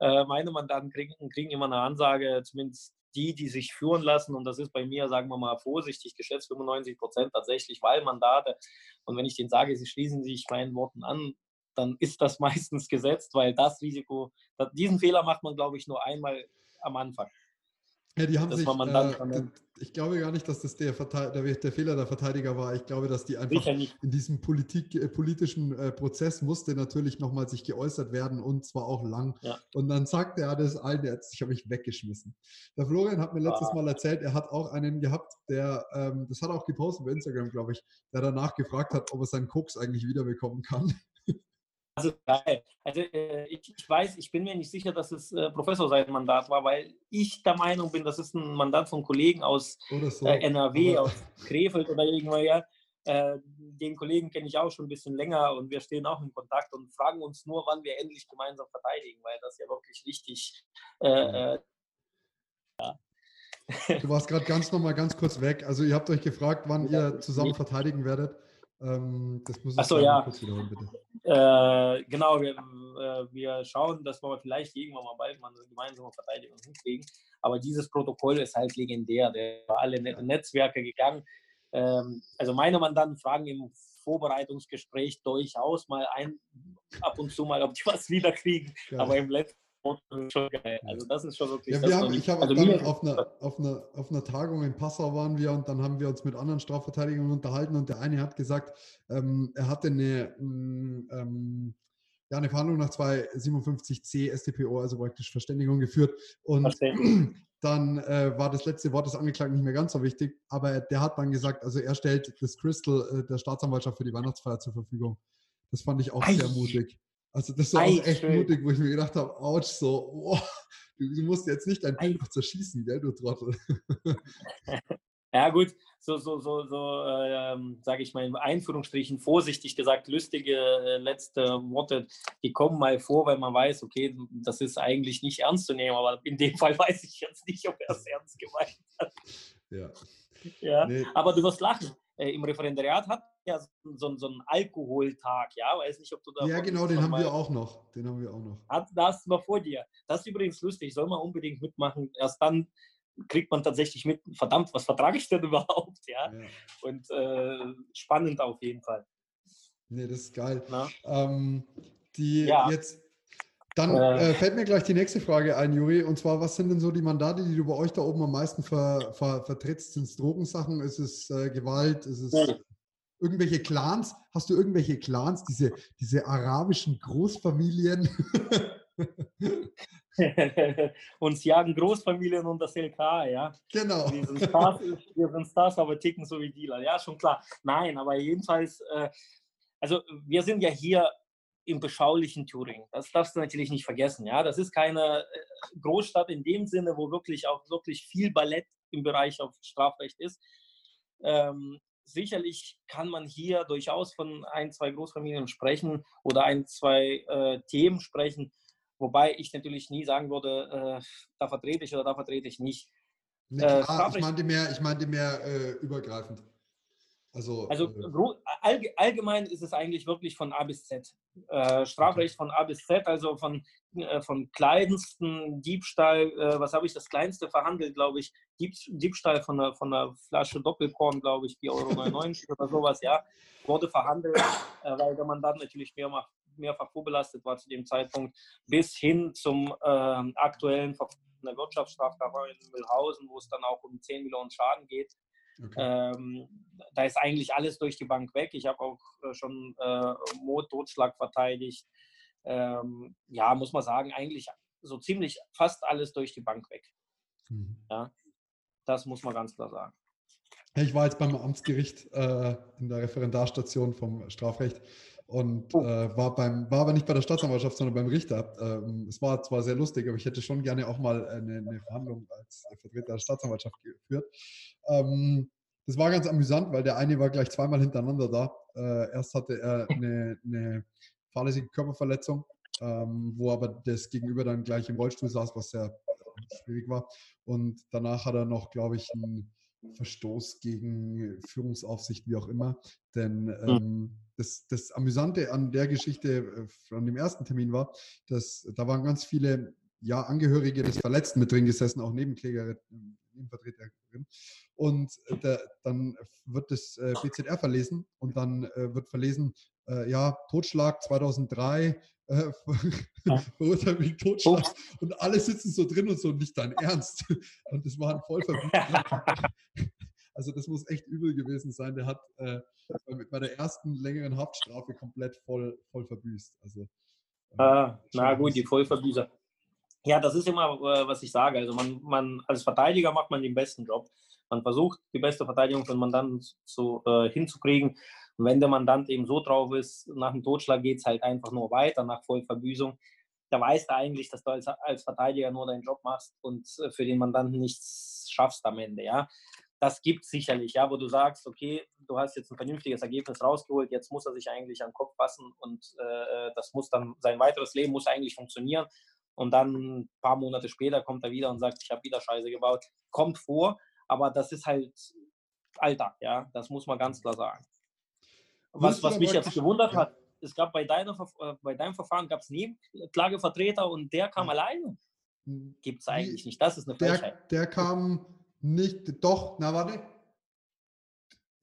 Äh, meine Mandanten kriegen, kriegen immer eine Ansage, zumindest die, die sich führen lassen, und das ist bei mir, sagen wir mal vorsichtig geschätzt, 95 Prozent tatsächlich Wahlmandate. Und wenn ich denen sage, sie schließen sich meinen Worten an, dann ist das meistens gesetzt, weil das Risiko, diesen Fehler macht man, glaube ich, nur einmal am Anfang. Ja, die haben sich, äh, ich glaube gar nicht, dass das der, der, Fehler der Verteidiger war. Ich glaube, dass die einfach in diesem Politik, äh, politischen äh, Prozess musste natürlich nochmal sich geäußert werden und zwar auch lang. Ja. Und dann sagt er das allen jetzt, ich habe mich weggeschmissen. Der Florian hat mir letztes ah. Mal erzählt, er hat auch einen gehabt, der, ähm, das hat er auch gepostet bei Instagram, glaube ich, der danach gefragt hat, ob er seinen Koks eigentlich wiederbekommen kann. Also geil. Also äh, ich, ich, weiß, ich bin mir nicht sicher, dass es äh, Professor sein Mandat war, weil ich der Meinung bin, das ist ein Mandat von Kollegen aus so. äh, NRW, Aber aus Krefeld oder irgendwoher. Äh, den Kollegen kenne ich auch schon ein bisschen länger und wir stehen auch in Kontakt und fragen uns nur, wann wir endlich gemeinsam verteidigen, weil das ja wirklich wichtig äh, äh, ja. Du warst gerade ganz nochmal ganz kurz weg. Also ihr habt euch gefragt, wann ihr zusammen verteidigen werdet. Ähm, das muss ich Achso, ja. kurz wiederholen, bitte. Äh, genau, wir, äh, wir schauen, dass wir vielleicht irgendwann mal bald mal eine gemeinsame Verteidigung hinkriegen. Aber dieses Protokoll ist halt legendär. Der war alle Netzwerke gegangen. Ähm, also meine Mandanten fragen im Vorbereitungsgespräch durchaus mal ein, ab und zu mal, ob die was wiederkriegen. Ja. Aber im letzten schon geil. Also das ist schon wirklich. Ja, wir haben, ich habe also dann auf einer, auf, einer, auf einer Tagung in Passau waren wir und dann haben wir uns mit anderen Strafverteidigern unterhalten und der eine hat gesagt, ähm, er hatte eine, mm, ähm, ja, eine Verhandlung nach 257c StPO, also praktisch Verständigung geführt und dann äh, war das letzte Wort des Angeklagten nicht mehr ganz so wichtig, aber der hat dann gesagt, also er stellt das Crystal äh, der Staatsanwaltschaft für die Weihnachtsfeier zur Verfügung. Das fand ich auch Ei. sehr mutig. Also das war Ei, auch echt schön. mutig, wo ich mir gedacht habe, ouch, so, oh, du, du, musst jetzt nicht dein Bild zerschießen, gell, du Trottel. Ja gut, so, so, so, so ähm, sage ich mal in Einführungsstrichen vorsichtig gesagt, lustige äh, letzte Worte, die kommen mal vor, weil man weiß, okay, das ist eigentlich nicht ernst zu nehmen, aber in dem Fall weiß ich jetzt nicht, ob er es ernst gemeint hat. Ja. ja. Nee. Aber du wirst lachen. Äh, Im Referendariat hat ja so, so einen Alkoholtag, ja, weiß nicht, ob du da. Ja, genau, den haben wir auch noch. Den haben wir auch noch. Hat, da hast du mal vor dir. Das ist übrigens lustig, soll man unbedingt mitmachen. Erst dann kriegt man tatsächlich mit, verdammt, was vertrage ich denn überhaupt, ja. ja. Und äh, spannend auf jeden Fall. Nee, das ist geil. Ähm, die ja. jetzt. Dann äh, fällt mir gleich die nächste Frage ein, Juri. Und zwar, was sind denn so die Mandate, die du bei euch da oben am meisten ver, ver, vertrittst? Sind es Drogensachen? Ist es äh, Gewalt? Ist es ja irgendwelche Clans? Hast du irgendwelche Clans, diese, diese arabischen Großfamilien? Uns jagen Großfamilien und das LK, ja. Genau. Wir sind, Stars, wir sind Stars, aber ticken so wie Dealer. Ja, schon klar. Nein, aber jedenfalls, äh, also wir sind ja hier im beschaulichen Thüringen. Das darfst du natürlich nicht vergessen. Ja, das ist keine äh, Großstadt in dem Sinne, wo wirklich auch wirklich viel Ballett im Bereich auf Strafrecht ist. Ähm, sicherlich kann man hier durchaus von ein, zwei Großfamilien sprechen oder ein, zwei äh, Themen sprechen, wobei ich natürlich nie sagen würde, äh, da vertrete ich oder da vertrete ich nicht. Äh, klar, ich meinte mehr, ich meinte mehr äh, übergreifend. Also, also äh, allgemein ist es eigentlich wirklich von A bis Z. Äh, Strafrecht von A bis Z, also von, äh, von kleinsten Diebstahl, äh, was habe ich das kleinste verhandelt, glaube ich, Dieb, Diebstahl von einer, von einer Flasche Doppelkorn, glaube ich, 4,99 Euro oder sowas, ja, wurde verhandelt, äh, weil der Mandant natürlich mehrfach, mehrfach vorbelastet war zu dem Zeitpunkt, bis hin zum ähm, aktuellen der Wirtschaftsstrafverfahren in Mühlhausen, wo es dann auch um 10 Millionen Schaden geht. Okay. Ähm, da ist eigentlich alles durch die Bank weg. Ich habe auch äh, schon äh, Mord, Totschlag verteidigt. Ähm, ja, muss man sagen, eigentlich so ziemlich fast alles durch die Bank weg. Mhm. Ja, das muss man ganz klar sagen. Ich war jetzt beim Amtsgericht äh, in der Referendarstation vom Strafrecht und oh. äh, war, beim, war aber nicht bei der Staatsanwaltschaft, sondern beim Richter. Ähm, es war zwar sehr lustig, aber ich hätte schon gerne auch mal eine, eine Verhandlung als Vertreter der Staatsanwaltschaft geführt. Ähm, das war ganz amüsant, weil der eine war gleich zweimal hintereinander da. Äh, erst hatte er eine, eine fahrlässige Körperverletzung, ähm, wo aber das Gegenüber dann gleich im Rollstuhl saß, was sehr schwierig war. Und danach hat er noch, glaube ich, einen Verstoß gegen Führungsaufsicht, wie auch immer. Denn hm. ähm, das, das Amüsante an der Geschichte äh, an dem ersten Termin war, dass da waren ganz viele ja, Angehörige des Verletzten mit drin gesessen, auch Nebenklägerin, Nebenvertreterin. Und äh, der, dann wird das äh, BZR verlesen und dann äh, wird verlesen, ja, Totschlag 2003, äh, verurteilt wegen Totschlag. Und alle sitzen so drin und so, nicht dein Ernst. Und das waren voll verwirrt. Also das muss echt übel gewesen sein. Der hat äh, bei der ersten längeren Haftstrafe komplett voll, voll verbüßt. Also, äh, ah, na gut, die Vollverbüßer. Ja, das ist immer, äh, was ich sage. Also man, man als Verteidiger macht man den besten Job. Man versucht, die beste Verteidigung den Mandanten zu, äh, hinzukriegen. Und wenn der Mandant eben so drauf ist, nach dem Totschlag geht es halt einfach nur weiter, nach Vollverbüßung, da weißt du eigentlich, dass du als, als Verteidiger nur deinen Job machst und äh, für den Mandanten nichts schaffst am Ende. Ja? das gibt es sicherlich, ja, wo du sagst, okay, du hast jetzt ein vernünftiges Ergebnis rausgeholt, jetzt muss er sich eigentlich an den Kopf fassen und äh, das muss dann, sein weiteres Leben muss eigentlich funktionieren. Und dann ein paar Monate später kommt er wieder und sagt, ich habe wieder Scheiße gebaut. Kommt vor, aber das ist halt Alltag, ja, das muss man ganz klar sagen. Was, was mich jetzt gewundert hat, es gab bei, deiner, äh, bei deinem Verfahren gab es nie Klagevertreter und der kam ja. alleine. Gibt es eigentlich nicht. Das ist eine Frechheit. Der, der kam nicht, doch, na warte.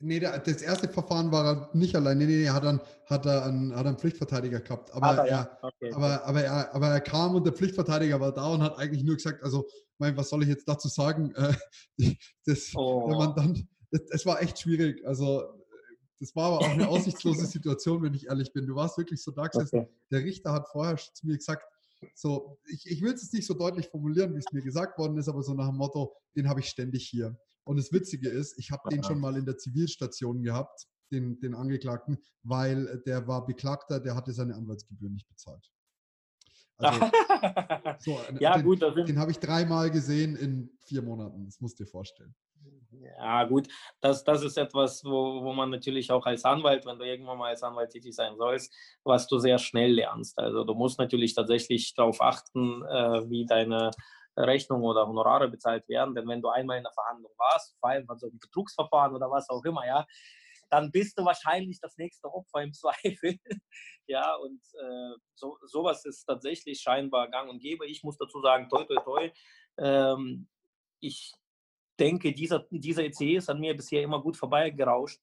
Nee, der, das erste Verfahren war er nicht allein. Nee, nee, nee, hat, dann, hat, er einen, hat einen Pflichtverteidiger gehabt. Aber, aber, er, okay. aber, aber, er, aber er kam und der Pflichtverteidiger war da und hat eigentlich nur gesagt, also, mein, was soll ich jetzt dazu sagen? das, oh. wenn man dann, es war echt schwierig. Also, das war aber auch eine aussichtslose Situation, wenn ich ehrlich bin. Du warst wirklich so da gesessen. Okay. Der Richter hat vorher zu mir gesagt, so, ich, ich will es nicht so deutlich formulieren, wie es mir gesagt worden ist, aber so nach dem Motto, den habe ich ständig hier. Und das Witzige ist, ich habe den schon mal in der Zivilstation gehabt, den, den Angeklagten, weil der war Beklagter, der hatte seine Anwaltsgebühren nicht bezahlt. Also, so, ja, den, gut, den habe ich dreimal gesehen in vier Monaten, das musst du dir vorstellen. Ja, gut, das, das ist etwas, wo, wo man natürlich auch als Anwalt, wenn du irgendwann mal als Anwalt tätig sein sollst, was du sehr schnell lernst. Also du musst natürlich tatsächlich darauf achten, äh, wie deine Rechnung oder Honorare bezahlt werden. Denn wenn du einmal in der Verhandlung warst, vor allem bei so einem Betrugsverfahren oder was auch immer, ja, dann bist du wahrscheinlich das nächste Opfer im Zweifel. ja, und äh, so, sowas ist tatsächlich scheinbar gang und gäbe. Ich muss dazu sagen, toi, toi, toi. Ähm, ich denke, dieser, dieser ECE ist an mir bisher immer gut vorbeigerauscht,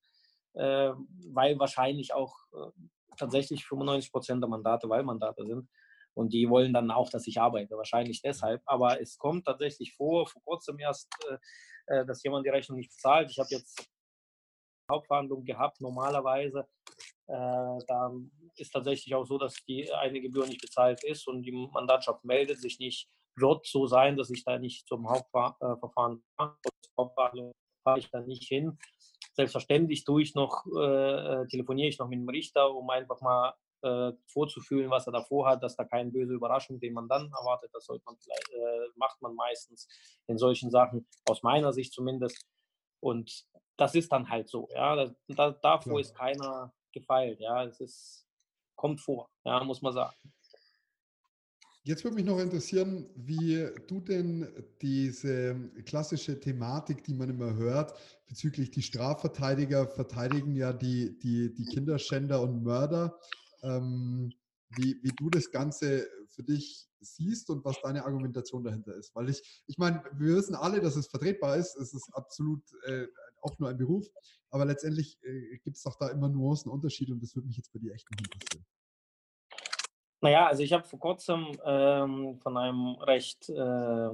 äh, weil wahrscheinlich auch äh, tatsächlich 95 Prozent der Mandate Wahlmandate sind. Und die wollen dann auch, dass ich arbeite, wahrscheinlich deshalb. Aber es kommt tatsächlich vor, vor kurzem erst, äh, äh dass jemand die Rechnung nicht bezahlt. Ich habe jetzt Hauptverhandlung gehabt, normalerweise. Äh, da ist tatsächlich auch so, dass die eine Gebühr nicht bezahlt ist und die Mandatschaft meldet sich nicht wird so sein, dass ich da nicht zum Hauptverfahren fahre. fahre ich da nicht hin. Selbstverständlich tue ich noch, äh, telefoniere ich noch mit dem Richter, um einfach mal äh, vorzufühlen, was er davor hat, dass da keine böse Überraschung, den man dann erwartet, das sollte man äh, macht man meistens in solchen Sachen, aus meiner Sicht zumindest. Und das ist dann halt so, ja. Da, da, davor ja. ist keiner gefeilt, ja. Es ist, kommt vor, ja, muss man sagen. Jetzt würde mich noch interessieren, wie du denn diese klassische Thematik, die man immer hört, bezüglich die Strafverteidiger verteidigen ja die, die, die Kinderschänder und Mörder, ähm, wie, wie du das Ganze für dich siehst und was deine Argumentation dahinter ist. Weil ich, ich meine, wir wissen alle, dass es vertretbar ist, es ist absolut äh, auch nur ein Beruf, aber letztendlich äh, gibt es doch da immer Nuancen, Unterschiede und das würde mich jetzt bei dir echt noch interessieren. Naja, also ich habe vor kurzem ähm, von einem recht, äh,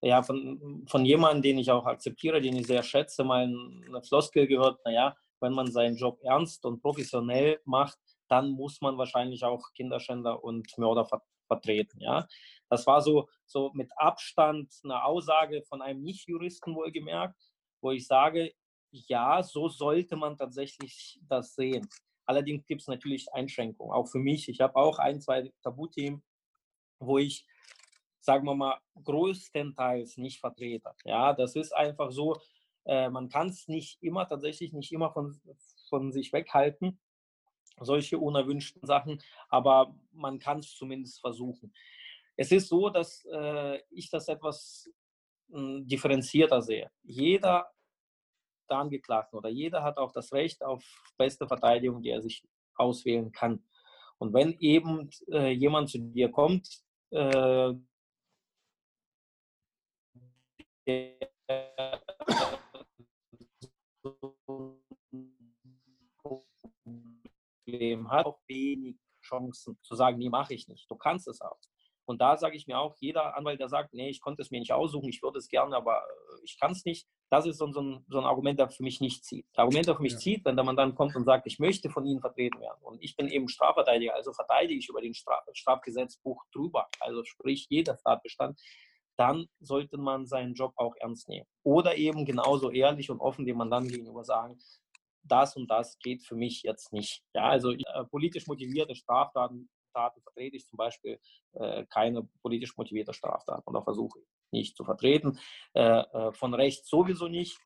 ja, von, von jemandem, den ich auch akzeptiere, den ich sehr schätze, mal eine Floskel gehört, naja, wenn man seinen Job ernst und professionell macht, dann muss man wahrscheinlich auch Kinderschänder und Mörder ver vertreten. Ja? Das war so, so mit Abstand eine Aussage von einem Nicht-Juristen wohlgemerkt, wo ich sage, ja, so sollte man tatsächlich das sehen. Allerdings gibt es natürlich Einschränkungen, auch für mich. Ich habe auch ein, zwei Tabuthemen, wo ich, sagen wir mal, größtenteils nicht vertrete. Ja, das ist einfach so, äh, man kann es nicht immer, tatsächlich nicht immer von, von sich weghalten, solche unerwünschten Sachen, aber man kann es zumindest versuchen. Es ist so, dass äh, ich das etwas mh, hm, differenzierter sehe. Jeder der Angeklagten oder jeder hat auch das Recht auf beste Verteidigung, die er sich auswählen kann. Und wenn eben äh, jemand zu dir kommt, äh, Problem hat, auch wenig Chancen zu sagen, nee, mache ich nicht. Du kannst es auch. Und da sage ich mir auch, jeder Anwalt, der sagt, nee, ich konnte es mir nicht aussuchen, ich würde es gerne, aber äh, ich kann es nicht, das ist so, so, ein, so ein Argument, der für mich nicht zieht. Das Argument, der für mich ja. zieht, wenn der Mann kommt und sagt, ich möchte von Ihnen vertreten werden. Und ich bin eben Strafverteidiger, also verteidige ich über den Straf Strafgesetzbuch drüber, also sprich jeder Tatbestand, dann sollte man seinen Job auch ernst nehmen. Oder eben genauso ehrlich und offen dem Mandanten gegenüber sagen, das und das geht für mich jetzt nicht. Ja, also äh, politisch motivierte Straftaten Straftaten vertrete ich zum Beispiel äh, keine politisch motivierte Straftat oder versuche ich nicht zu vertreten. Äh, äh, von rechts sowieso nicht,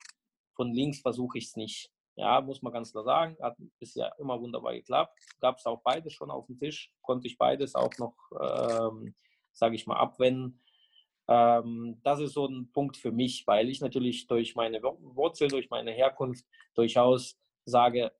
von links versuche ich es nicht. Ja, muss man ganz klar sagen, hat bisher immer wunderbar geklappt. Gab es auch beides schon auf dem Tisch, konnte ich beides auch noch, ähm, sage ich mal, abwenden. Ähm, das ist so ein Punkt für mich, weil ich natürlich durch meine Wurzel, durch meine Herkunft durchaus sage,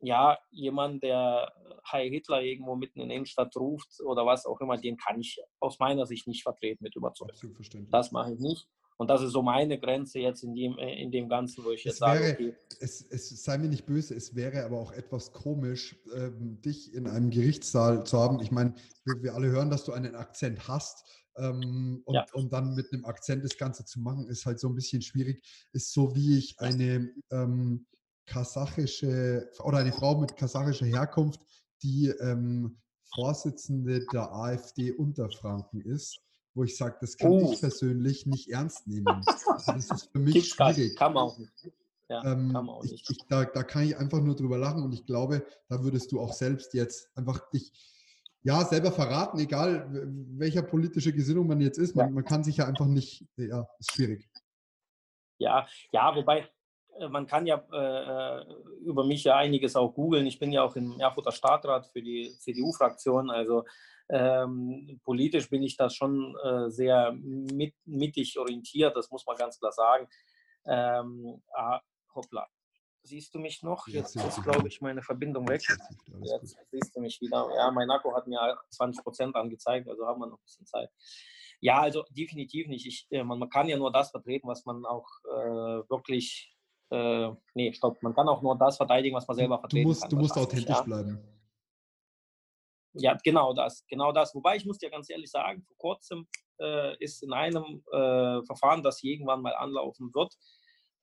ja, jemand, der Heil Hitler irgendwo mitten in der Innenstadt ruft oder was auch immer, den kann ich aus meiner Sicht nicht vertreten mit Überzeugung. Das mache ich nicht. Und das ist so meine Grenze jetzt in dem, äh, in dem Ganzen, wo ich jetzt es wäre, sage, okay. Es, es sei mir nicht böse, es wäre aber auch etwas komisch, ähm, dich in einem Gerichtssaal zu haben. Ich meine, wir, wir, alle hören, dass du einen Akzent hast. Ähm, und, ja. und, dann mit einem Akzent das Ganze zu machen, ist halt so ein bisschen schwierig. Ist so, wie ich eine ähm, kasachische oder eine Frau mit kasachischer Herkunft, die ähm, Vorsitzende der AfD Unterfranken ist wo ich sage, das kann oh. ich persönlich nicht ernst nehmen. Also das ist für mich Gibt's schwierig. Kann man auch nicht. Ja, ähm, kann man auch nicht. Ich, ich, da, da kann ich einfach nur drüber lachen und ich glaube, da würdest du auch selbst jetzt einfach dich ja, selber verraten, egal welcher politische Gesinnung man jetzt ist. Man, ja. man kann sich ja einfach nicht, ja, ist schwierig. Ja, ja, wobei, man kann ja äh, äh, über mich ja einiges auch googeln. Ich bin ja auch im Erfurter Stadtrat für die CDU-Fraktion. Also ähm, politisch bin ich da schon äh, sehr mit, mittig orientiert, das muss man ganz klar sagen. Ähm, ah, hoppla. Siehst du mich noch? Jetzt ist, glaube ich, meine Verbindung weg. Jetzt siehst du mich wieder. Ja, mein Akku hat mir 20 Prozent angezeigt, also haben wir noch ein bisschen Zeit. Ja, also definitiv nicht. Ich, äh, man, man, kann ja nur das vertreten, was man auch äh, wirklich. Äh, nee, stopp. Man kann auch nur das verteidigen, was man selber vertreten du musst, kann. Du musst authentisch ja. bleiben. Ja, genau das, genau das. Wobei ich muss dir ganz ehrlich sagen, vor kurzem äh, ist in einem äh, Verfahren, das irgendwann mal anlaufen wird,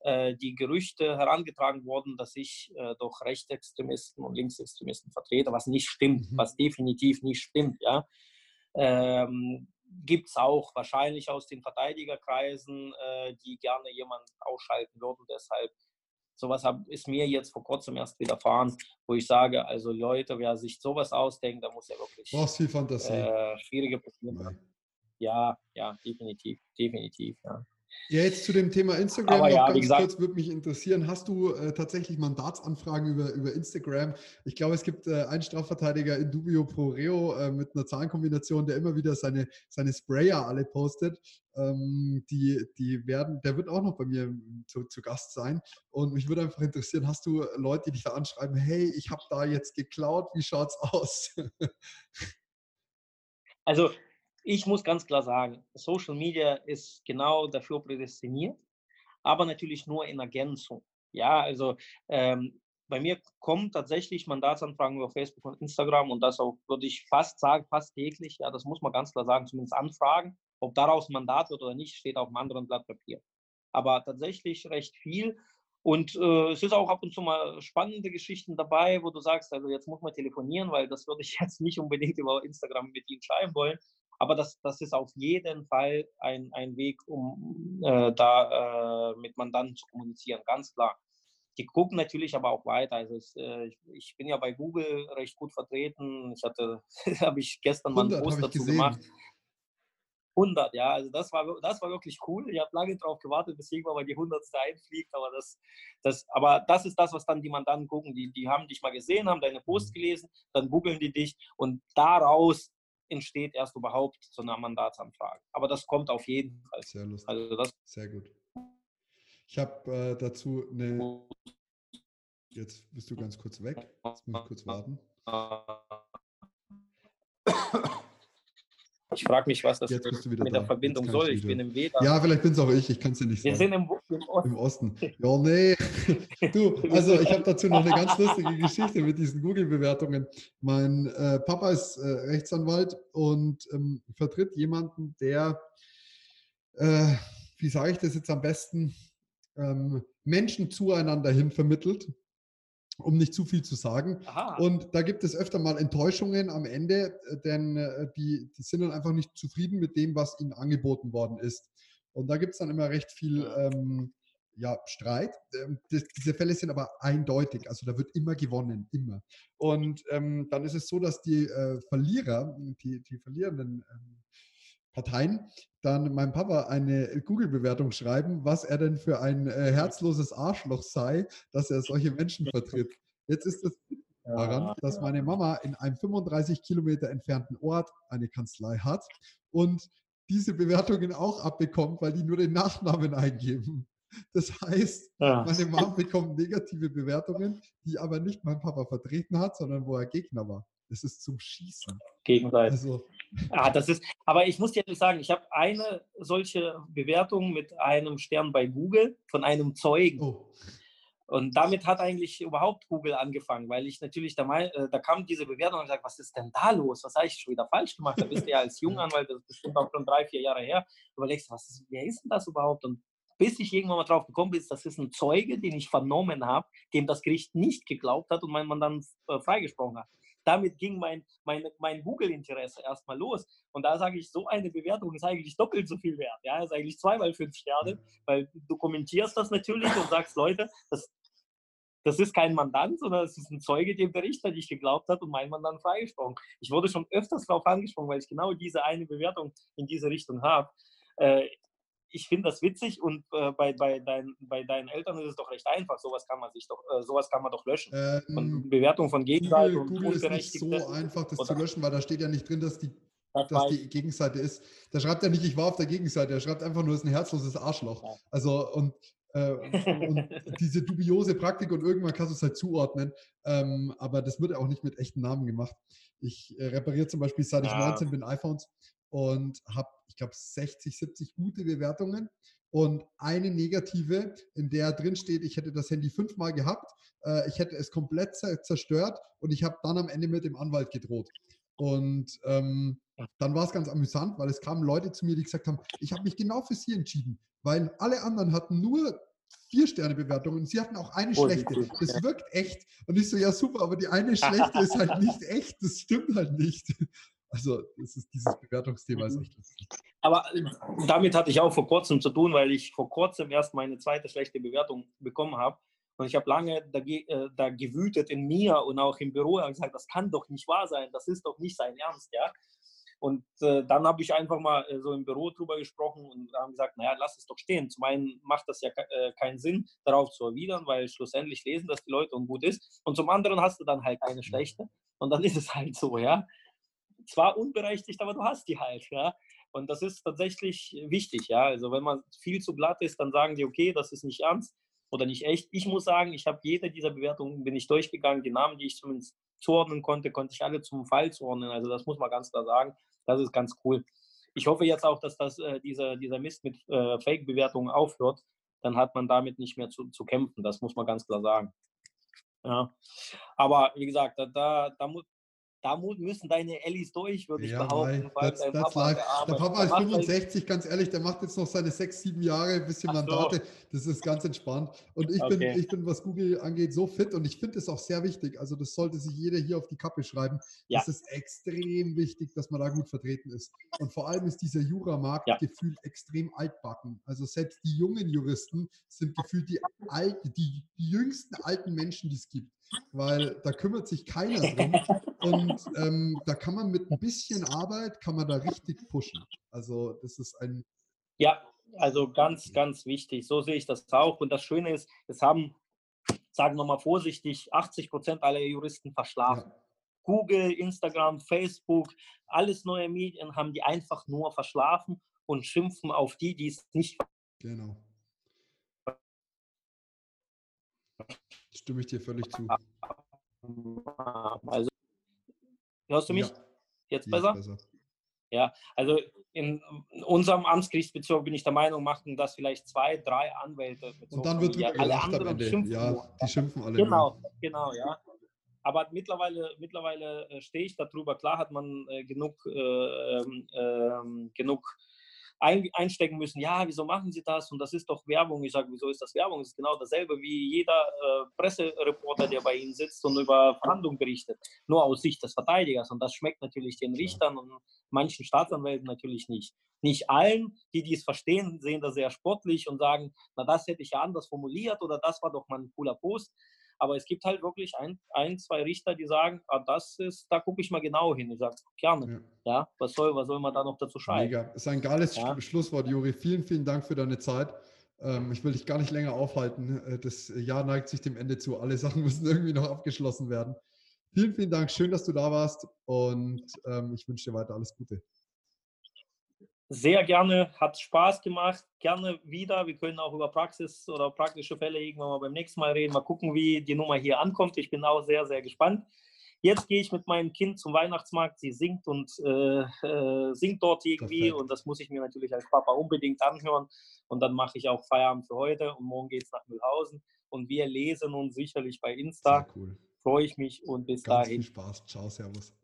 äh, die Gerüchte herangetragen worden, dass ich äh, doch Rechtsextremisten und Linksextremisten vertrete, was nicht stimmt, mhm. was definitiv nicht stimmt. Ja. Ähm, Gibt es auch wahrscheinlich aus den Verteidigerkreisen, äh, die gerne jemanden ausschalten würden. Deshalb Sowas hab, ist mir jetzt vor kurzem erst widerfahren, wo ich sage, also Leute, wer sich sowas ausdenkt, da muss er wirklich Brauchst viel Fantasie. Äh, schwierige Probleme. Ja, ja, definitiv, definitiv, ja. Ja, jetzt zu dem Thema Instagram Aber noch ja, ganz gesagt, kurz, würde mich interessieren. Hast du äh, tatsächlich Mandatsanfragen über, über Instagram? Ich glaube, es gibt äh, einen Strafverteidiger in Dubio Pro Reo äh, mit einer Zahlenkombination, der immer wieder seine, seine Sprayer alle postet. Ähm, die, die werden, der wird auch noch bei mir zu, zu Gast sein. Und mich würde einfach interessieren, hast du Leute, die dich da anschreiben, hey, ich habe da jetzt geklaut, wie schaut's aus? also ich muss ganz klar sagen, Social Media ist genau dafür prädestiniert, aber natürlich nur in Ergänzung. Ja, also ähm, bei mir kommen tatsächlich Mandatsanfragen über Facebook und Instagram und das auch, würde ich fast sagen, fast täglich. Ja, das muss man ganz klar sagen, zumindest Anfragen. Ob daraus ein Mandat wird oder nicht, steht auf einem anderen Blatt Papier. Aber tatsächlich recht viel. Und äh, es ist auch ab und zu mal spannende Geschichten dabei, wo du sagst, also jetzt muss man telefonieren, weil das würde ich jetzt nicht unbedingt über Instagram mit Ihnen schreiben wollen. Aber das, das ist auf jeden Fall ein, ein Weg, um äh, da äh, mit Mandanten zu kommunizieren, ganz klar. Die gucken natürlich aber auch weiter. Also es, äh, ich, ich, bin ja bei Google recht gut vertreten. Ich hatte, habe ich gestern mal einen Post dazu gemacht. 100, ja, also das war, das war wirklich cool. Ich habe lange darauf gewartet, bis irgendwann mal die 100. einfliegt, aber das, das, aber das ist das, was dann die Mandanten gucken. Die, die haben dich mal gesehen, haben deine Post gelesen, dann googeln die dich und daraus entsteht erst überhaupt so eine Mandatsanfrage. Aber das kommt auf jeden Fall. Sehr lustig. Also das Sehr gut. Ich habe äh, dazu eine. Jetzt bist du ganz kurz weg. Jetzt muss ich kurz warten. Ich frage mich, was das mit da. der Verbindung soll. Ich bin im Weg. Ja, vielleicht bin es auch ich. Ich kann es dir nicht sagen. Wir sind im, im, Osten. Im Osten. Ja, nee. Du, also ich habe dazu noch eine ganz lustige Geschichte mit diesen Google-Bewertungen. Mein äh, Papa ist äh, Rechtsanwalt und ähm, vertritt jemanden, der, äh, wie sage ich das jetzt am besten, ähm, Menschen zueinander hin vermittelt um nicht zu viel zu sagen. Aha. Und da gibt es öfter mal Enttäuschungen am Ende, äh, denn äh, die, die sind dann einfach nicht zufrieden mit dem, was ihnen angeboten worden ist. Und da gibt es dann immer recht viel ähm, ja, Streit. Ähm, das, diese Fälle sind aber eindeutig, also da wird immer gewonnen, immer. Und ähm, dann ist es so, dass die äh, Verlierer, die, die verlierenden ähm, Parteien, dann meinem Papa eine Google-Bewertung schreiben, was er denn für ein äh, herzloses Arschloch sei, dass er solche Menschen vertritt. Jetzt ist es daran, dass meine Mama in einem 35 Kilometer entfernten Ort eine Kanzlei hat und diese Bewertungen auch abbekommt, weil die nur den Nachnamen eingeben. Das heißt, ja. meine Mom bekommt negative Bewertungen, die aber nicht mein Papa vertreten hat, sondern wo er Gegner war. Das ist zum Schießen. Gegenseitig. Also. Ah, das ist, aber ich muss dir ehrlich sagen, ich habe eine solche Bewertung mit einem Stern bei Google von einem Zeugen. Oh. Und damit hat eigentlich überhaupt Google angefangen, weil ich natürlich da mal, äh, da kam diese Bewertung und gesagt, was ist denn da los? Was habe ich schon wieder falsch gemacht? Da bist du ja als Junganwalt, das ist bestimmt auch schon drei, vier Jahre her, überlegst, was ist, wer ist denn das überhaupt? Und bis ich irgendwann mal drauf gekommen bin, das ist ein Zeuge, den ich vernommen habe, dem das Gericht nicht geglaubt hat und mein Mann äh, freigesprochen hat damit ging mein, mein, mein Google-Interesse erstmal los. Und da sage ich, so eine Bewertung ist eigentlich doppelt so viel wert. Ja, ist eigentlich zweimal fünf Sterne, weil du kommentierst das natürlich und sagst, Leute, das, das ist kein Mandant, sondern es ist ein Zeuge, dem der Richter nicht geglaubt hat und mein Mandant freigesprochen. Ich wurde schon öfters darauf angesprochen, weil ich genau diese eine Bewertung in diese Richtung habe. Äh, ich finde das witzig und äh, bei, bei, dein, bei deinen Eltern ist es doch recht einfach. Sowas kann man sich doch, äh, sowas kann man doch löschen. Ähm, Bewertung von Gegenseite Google, und Google ist nicht so einfach, das zu löschen, weil da steht ja nicht drin, dass die, das dass die Gegenseite ist. Da schreibt er nicht, ich war auf der Gegenseite, er schreibt einfach nur, es ist ein herzloses Arschloch. Ja. Also und, äh, und diese dubiose Praktik und irgendwann kannst du es halt zuordnen. Ähm, aber das wird auch nicht mit echten Namen gemacht. Ich äh, repariere zum Beispiel, seit ich ja. 19 bin, iPhones und habe, ich glaube, 60, 70 gute Bewertungen und eine negative, in der drin steht, ich hätte das Handy fünfmal gehabt, äh, ich hätte es komplett zerstört und ich habe dann am Ende mit dem Anwalt gedroht. Und ähm, dann war es ganz amüsant, weil es kamen Leute zu mir, die gesagt haben, ich habe mich genau für sie entschieden, weil alle anderen hatten nur vier Sterne Bewertungen und sie hatten auch eine schlechte. Das wirkt echt. Und ich so, ja super, aber die eine schlechte ist halt nicht echt. Das stimmt halt nicht. Also das ist, dieses Bewertungsthema ist echt lustig. Aber äh, damit hatte ich auch vor kurzem zu tun, weil ich vor kurzem erst meine zweite schlechte Bewertung bekommen habe. Und ich habe lange da, äh, da gewütet in mir und auch im Büro und gesagt, das kann doch nicht wahr sein, das ist doch nicht sein Ernst, ja. Und äh, dann habe ich einfach mal äh, so im Büro drüber gesprochen und haben gesagt, naja, lass es doch stehen. Zum einen macht das ja äh, keinen Sinn, darauf zu erwidern, weil schlussendlich lesen das die Leute und gut ist. Und zum anderen hast du dann halt eine schlechte und dann ist es halt so, ja zwar unberechtigt, aber du hast die halt, ja. Und das ist tatsächlich wichtig, ja. Also wenn man viel zu glatt ist, dann sagen die, okay, das ist nicht ernst oder nicht echt. Ich muss sagen, ich habe jede dieser Bewertungen bin ich durchgegangen. Die Namen, die ich zumindest zuordnen konnte, konnte ich alle zum Fall zuordnen. Also das muss man ganz klar sagen. Das ist ganz cool. Ich hoffe jetzt auch, dass das, äh, dieser, dieser Mist mit äh, Fake-Bewertungen aufhört. Dann hat man damit nicht mehr zu, zu kämpfen. Das muss man ganz klar sagen. Ja. Aber wie gesagt, da, da, da, da müssen deine Ellis durch, würde ich ja, behaupten. Das, das Papa, der, der Papa ist 65, ganz ehrlich, der macht jetzt noch seine sechs, sieben Jahre, ein bisschen Mandate. Das ist ganz entspannt. Und ich, okay. bin, ich bin, was Google angeht, so fit und ich finde es auch sehr wichtig. Also, das sollte sich jeder hier auf die Kappe schreiben. Ja. Das ist extrem wichtig, dass man da gut vertreten ist. Und vor allem ist dieser Juramarkt ja. gefühlt extrem altbacken. Also, selbst die jungen Juristen sind gefühlt die, alt, die, die jüngsten alten Menschen, die es gibt weil da kümmert sich keiner drum. Und ähm, da kann man mit ein bisschen Arbeit, kann man da richtig pushen. Also das ist ein... Ja, also ganz, ganz wichtig. So sehe ich das auch. Und das Schöne ist, es haben, sagen wir mal vorsichtig, 80 Prozent aller Juristen verschlafen. Ja. Google, Instagram, Facebook, alles neue Medien haben die einfach nur verschlafen und schimpfen auf die, die es nicht. Genau. Stimme ich dir völlig zu. Also, hörst du mich? Ja. Jetzt besser? besser? Ja, also in unserem Amtsgerichtsbezirk bin ich der Meinung, machten das vielleicht zwei, drei Anwälte. Und dann wird ja, alle anderen schimpfen. Ja, nur. die schimpfen alle. Genau, nur. genau, ja. Aber mittlerweile, mittlerweile äh, stehe ich darüber. Klar hat man äh, genug, äh, äh, genug ein, einstecken müssen, ja, wieso machen Sie das? Und das ist doch Werbung. Ich sage, wieso ist das Werbung? Das ist genau dasselbe wie jeder äh, Pressereporter, der bei Ihnen sitzt und über Verhandlungen berichtet. Nur aus Sicht des Verteidigers. Und das schmeckt natürlich den Richtern und manchen Staatsanwälten natürlich nicht. Nicht allen, die dies verstehen, sehen das sehr sportlich und sagen, na, das hätte ich ja anders formuliert oder das war doch mal ein cooler Post. Aber es gibt halt wirklich ein, ein zwei Richter, die sagen, ah, das ist, da gucke ich mal genau hin. Ich sage, gerne. Ja. ja. was, soll, was soll man da noch dazu schreiben? Mega. Das ist ein geiles ja. Schlusswort, Juri. Vielen, vielen Dank für deine Zeit. Ähm, ich will dich gar nicht länger aufhalten. Äh, das Jahr neigt sich dem Ende zu. Alle Sachen müssen irgendwie noch abgeschlossen werden. Vielen, vielen Dank. Schön, dass du da warst und ähm, ich wünsche dir weiter alles Gute. Sehr gerne, hat Spaß gemacht, gerne wieder. Wir können auch über Praxis oder praktische Fälle irgendwann mal beim nächsten Mal reden. Mal gucken, wie die Nummer hier ankommt. Ich bin auch sehr, sehr gespannt. Jetzt gehe ich mit meinem Kind zum Weihnachtsmarkt. Sie singt und äh, äh, singt dort irgendwie Perfekt. und das muss ich mir natürlich als Papa unbedingt anhören. Und dann mache ich auch Feierabend für heute und morgen geht es nach Mühlhausen. Und wir lesen uns sicherlich bei Insta. Sehr cool. Freue ich mich und bis Ganz dahin. Viel Spaß. Ciao, Servus.